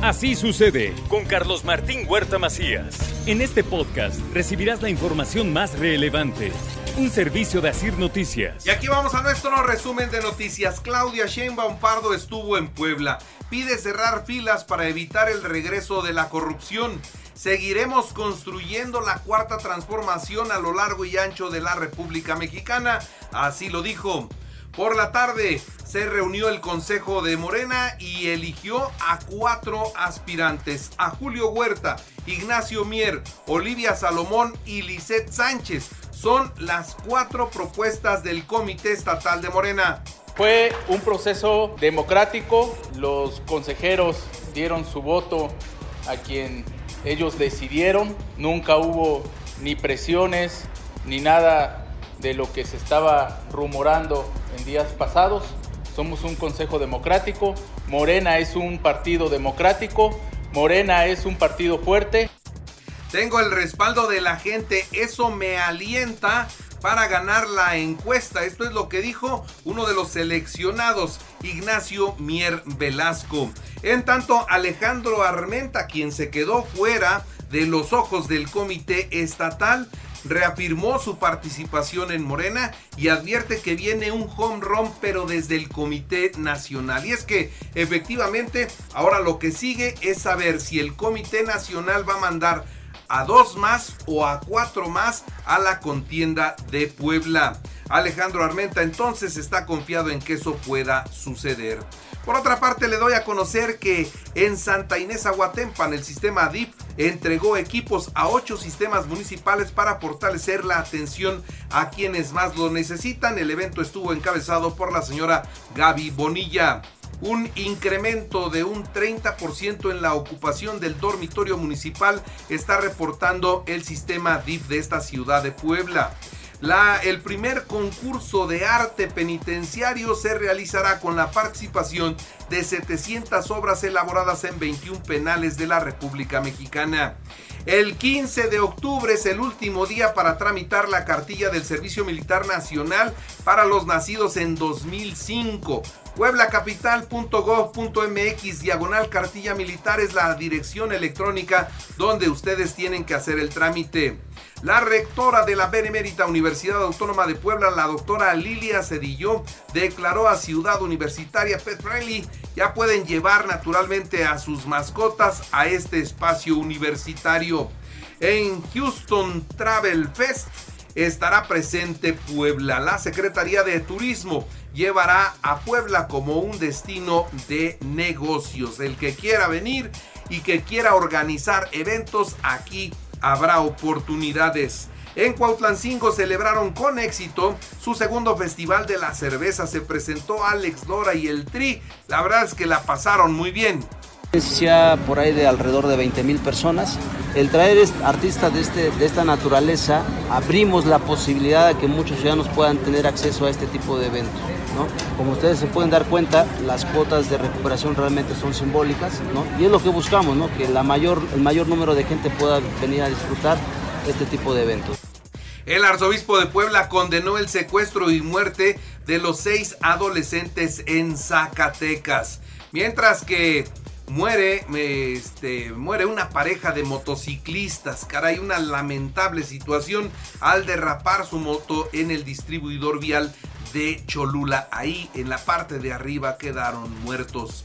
Así sucede con Carlos Martín Huerta Macías. En este podcast recibirás la información más relevante. Un servicio de Asir Noticias. Y aquí vamos a nuestro resumen de noticias. Claudia Sheinbaum Pardo estuvo en Puebla. Pide cerrar filas para evitar el regreso de la corrupción. Seguiremos construyendo la cuarta transformación a lo largo y ancho de la República Mexicana. Así lo dijo. Por la tarde se reunió el Consejo de Morena y eligió a cuatro aspirantes, a Julio Huerta, Ignacio Mier, Olivia Salomón y Lisette Sánchez. Son las cuatro propuestas del Comité Estatal de Morena. Fue un proceso democrático, los consejeros dieron su voto a quien ellos decidieron, nunca hubo ni presiones ni nada de lo que se estaba rumorando en días pasados. Somos un consejo democrático, Morena es un partido democrático, Morena es un partido fuerte. Tengo el respaldo de la gente, eso me alienta para ganar la encuesta. Esto es lo que dijo uno de los seleccionados, Ignacio Mier Velasco. En tanto, Alejandro Armenta, quien se quedó fuera de los ojos del comité estatal, reafirmó su participación en Morena y advierte que viene un home run pero desde el Comité Nacional. Y es que efectivamente ahora lo que sigue es saber si el Comité Nacional va a mandar a dos más o a cuatro más a la contienda de Puebla. Alejandro Armenta entonces está confiado en que eso pueda suceder. Por otra parte, le doy a conocer que en Santa Inés Aguatempan el sistema DIP entregó equipos a ocho sistemas municipales para fortalecer la atención a quienes más lo necesitan. El evento estuvo encabezado por la señora Gaby Bonilla un incremento de un 30% en la ocupación del dormitorio municipal está reportando el sistema DIF de esta ciudad de Puebla. La, el primer concurso de arte penitenciario se realizará con la participación de 700 obras elaboradas en 21 penales de la República Mexicana. El 15 de octubre es el último día para tramitar la cartilla del Servicio Militar Nacional para los nacidos en 2005. Pueblacapital.gov.mx diagonal cartilla militar es la dirección electrónica donde ustedes tienen que hacer el trámite. La rectora de la Benemérita Universidad Autónoma de Puebla, la doctora Lilia Cedillo, declaró a Ciudad Universitaria Pet Friendly ya pueden llevar naturalmente a sus mascotas a este espacio universitario. En Houston Travel Fest estará presente Puebla. La Secretaría de Turismo llevará a Puebla como un destino de negocios. El que quiera venir y que quiera organizar eventos aquí habrá oportunidades. En Cuautlancingo celebraron con éxito su segundo festival de la cerveza. Se presentó Alex Dora y el Tri. La verdad es que la pasaron muy bien. Ya por ahí de alrededor de 20 mil personas. El traer artistas de, este, de esta naturaleza, abrimos la posibilidad de que muchos ciudadanos puedan tener acceso a este tipo de eventos. Como ustedes se pueden dar cuenta, las cuotas de recuperación realmente son simbólicas y es lo que buscamos, ¿no? que la mayor, el mayor número de gente pueda venir a disfrutar este tipo de eventos. El arzobispo de Puebla condenó el secuestro y muerte de los seis adolescentes en Zacatecas. Mientras que muere, este, muere una pareja de motociclistas. Caray, una lamentable situación al derrapar su moto en el distribuidor vial de Cholula. Ahí en la parte de arriba quedaron muertos.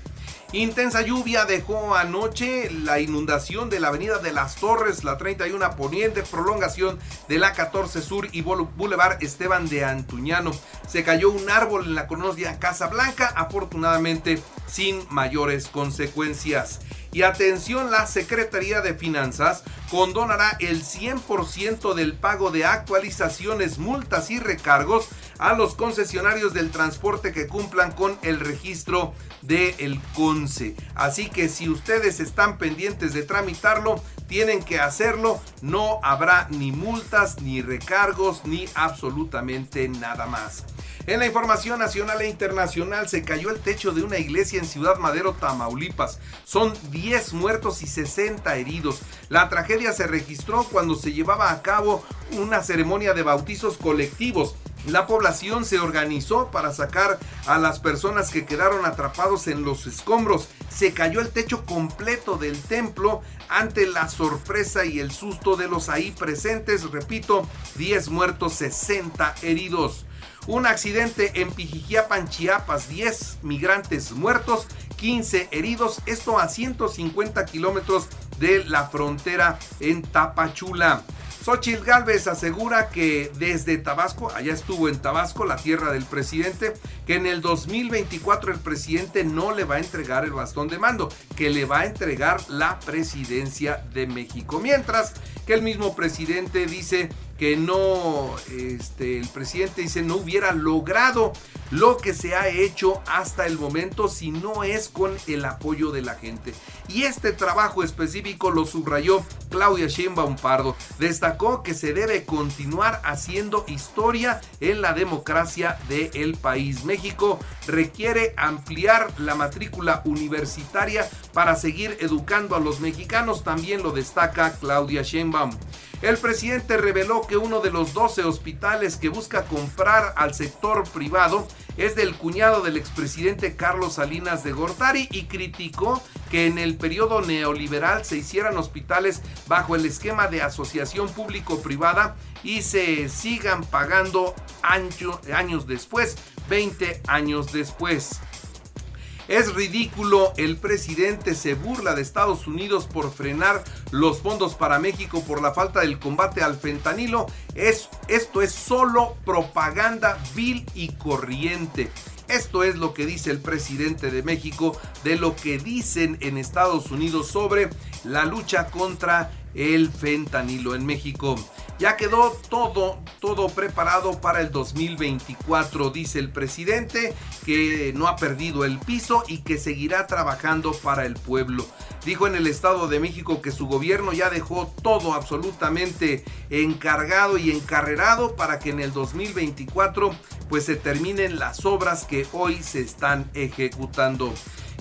Intensa lluvia dejó anoche la inundación de la avenida de las Torres, la 31 Poniente, prolongación de la 14 Sur y Boulevard Esteban de Antuñano. Se cayó un árbol en la colonia Casa Blanca, afortunadamente sin mayores consecuencias. Y atención, la Secretaría de Finanzas condonará el 100% del pago de actualizaciones, multas y recargos a los concesionarios del transporte que cumplan con el registro del el CONCE. Así que si ustedes están pendientes de tramitarlo, tienen que hacerlo. No habrá ni multas, ni recargos, ni absolutamente nada más. En la información nacional e internacional se cayó el techo de una iglesia en Ciudad Madero, Tamaulipas. Son 10 muertos y 60 heridos. La tragedia se registró cuando se llevaba a cabo una ceremonia de bautizos colectivos La población se organizó para sacar a las personas que quedaron atrapados en los escombros. Se cayó el techo completo del templo ante la sorpresa y el susto de los ahí presentes. Repito, 10 muertos, 60 heridos. Un accidente en Pijijiapan, Chiapas, 10 migrantes muertos, 15 heridos, esto a 150 kilómetros de la frontera en Tapachula. Xochitl Galvez asegura que desde Tabasco, allá estuvo en Tabasco, la tierra del presidente, que en el 2024 el presidente no le va a entregar el bastón de mando, que le va a entregar la presidencia de México. Mientras que el mismo presidente dice que no, este, el presidente dice no hubiera logrado lo que se ha hecho hasta el momento si no es con el apoyo de la gente. Y este trabajo específico lo subrayó Claudia Sheinbaum Pardo. Destacó que se debe continuar haciendo historia en la democracia del país. México requiere ampliar la matrícula universitaria para seguir educando a los mexicanos, también lo destaca Claudia Sheinbaum. El presidente reveló que uno de los 12 hospitales que busca comprar al sector privado es del cuñado del expresidente Carlos Salinas de Gortari y criticó que en el periodo neoliberal se hicieran hospitales bajo el esquema de asociación público-privada y se sigan pagando años después, 20 años después. Es ridículo, el presidente se burla de Estados Unidos por frenar los fondos para México por la falta del combate al fentanilo. Es, esto es solo propaganda vil y corriente. Esto es lo que dice el presidente de México de lo que dicen en Estados Unidos sobre la lucha contra el fentanilo en México. Ya quedó todo, todo preparado para el 2024, dice el presidente, que no ha perdido el piso y que seguirá trabajando para el pueblo. Dijo en el Estado de México que su gobierno ya dejó todo absolutamente encargado y encarrerado para que en el 2024 pues se terminen las obras que hoy se están ejecutando.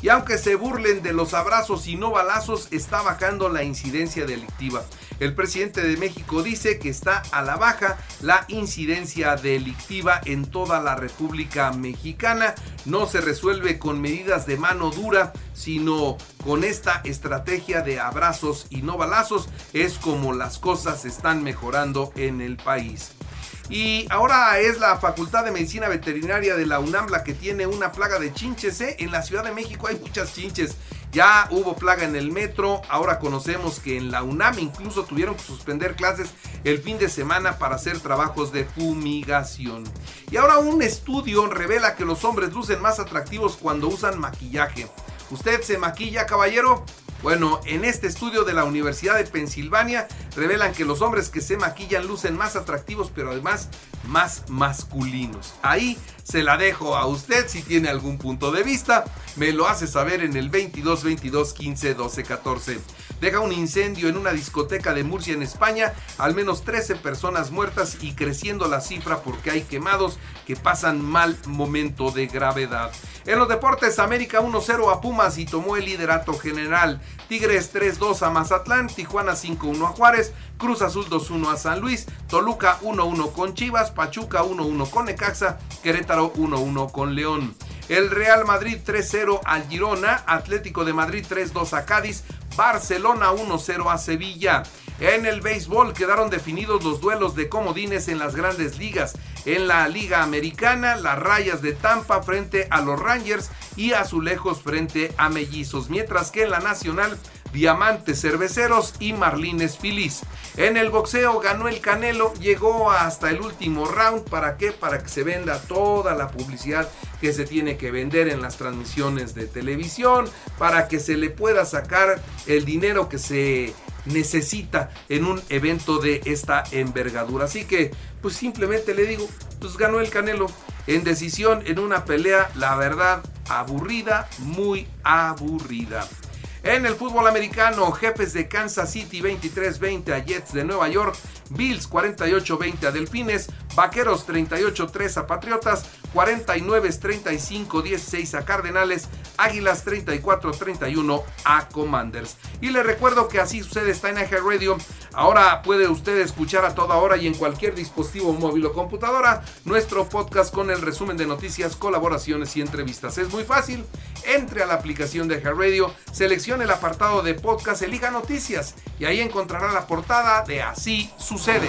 Y aunque se burlen de los abrazos y no balazos, está bajando la incidencia delictiva. El presidente de México dice que está a la baja la incidencia delictiva en toda la República Mexicana. No se resuelve con medidas de mano dura, sino con esta estrategia de abrazos y no balazos. Es como las cosas están mejorando en el país. Y ahora es la Facultad de Medicina Veterinaria de la UNAM la que tiene una plaga de chinches. ¿eh? En la Ciudad de México hay muchas chinches. Ya hubo plaga en el metro. Ahora conocemos que en la UNAM incluso tuvieron que suspender clases el fin de semana para hacer trabajos de fumigación. Y ahora un estudio revela que los hombres lucen más atractivos cuando usan maquillaje. ¿Usted se maquilla, caballero? Bueno, en este estudio de la Universidad de Pensilvania revelan que los hombres que se maquillan lucen más atractivos, pero además más masculinos. Ahí se la dejo a usted si tiene algún punto de vista. Me lo hace saber en el 22 22 15 12 14. Deja un incendio en una discoteca de Murcia en España, al menos 13 personas muertas y creciendo la cifra porque hay quemados que pasan mal momento de gravedad. En los deportes, América 1-0 a Pumas y tomó el liderato general. Tigres 3-2 a Mazatlán, Tijuana 5-1 a Juárez, Cruz Azul 2-1 a San Luis, Toluca 1-1 con Chivas, Pachuca 1-1 con Necaxa, Querétaro 1-1 con León. El Real Madrid 3-0 al Girona, Atlético de Madrid 3-2 a Cádiz, Barcelona 1-0 a Sevilla. En el béisbol quedaron definidos los duelos de comodines en las grandes ligas. En la Liga Americana, las rayas de Tampa frente a los Rangers y Azulejos frente a Mellizos. Mientras que en la Nacional, Diamantes Cerveceros y Marlines Filis. En el boxeo ganó el Canelo, llegó hasta el último round. ¿Para qué? Para que se venda toda la publicidad que se tiene que vender en las transmisiones de televisión, para que se le pueda sacar el dinero que se necesita en un evento de esta envergadura. Así que, pues simplemente le digo, pues ganó el Canelo en decisión en una pelea, la verdad, aburrida, muy aburrida. En el fútbol americano, jefes de Kansas City 23-20 a Jets de Nueva York, Bills 48-20 a Delfines, Vaqueros 38-3 a Patriotas, 49-35-16 a Cardenales, Águilas 34-31 a Commanders. Y le recuerdo que así sucede está en Eje Radio. Ahora puede usted escuchar a toda hora y en cualquier dispositivo móvil o computadora nuestro podcast con el resumen de noticias, colaboraciones y entrevistas. Es muy fácil. Entre a la aplicación de Eje Radio, seleccione el apartado de podcast, elija noticias y ahí encontrará la portada de Así sucede.